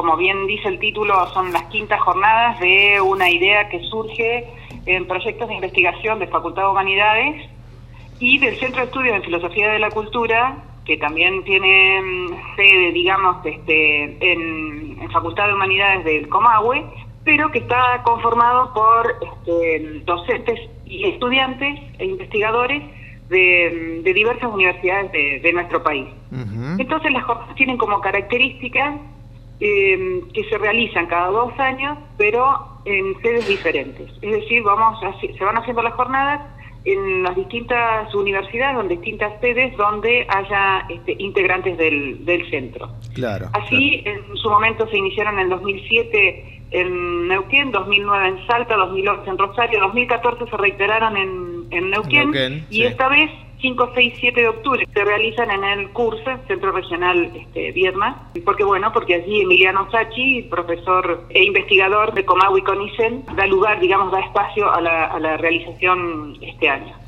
como bien dice el título, son las quintas jornadas de una idea que surge en proyectos de investigación de Facultad de Humanidades y del Centro de Estudios en Filosofía de la Cultura, que también tiene mm, sede, digamos, este, en, Facultad de Humanidades del Comahue, pero que está conformado por este, docentes y estudiantes e investigadores de, diversas universidades de, nuestro país. Entonces las jornadas tienen como característica eh, que se realizan cada dos años, pero en sedes diferentes. Es decir, vamos se van haciendo las jornadas en las distintas universidades, en distintas sedes donde haya este, integrantes del, del centro. Claro. Así, en su momento se iniciaron en 2007 en Neuquén, 2009 en Salta, 2011 en Rosario, 2014 se reiteraron en, en Neuquén, y esta vez 5, 6, 7 de octubre se realizan en el curso Centro Regional este, Viedma, porque bueno, porque allí Emiliano Sachi, profesor e investigador de Comahue y Conicen, da lugar, digamos, da espacio a la, a la realización este año.